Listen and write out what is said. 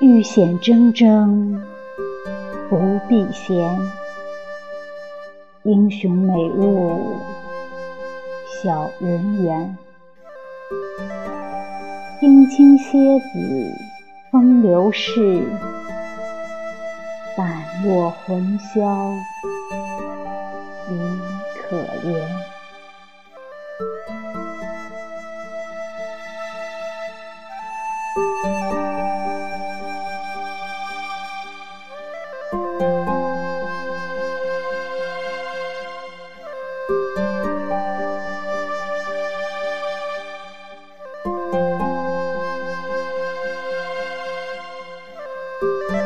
遇险铮铮不避嫌，英雄美物小人缘。冰清蝎子流逝伴我魂消你可怜。Música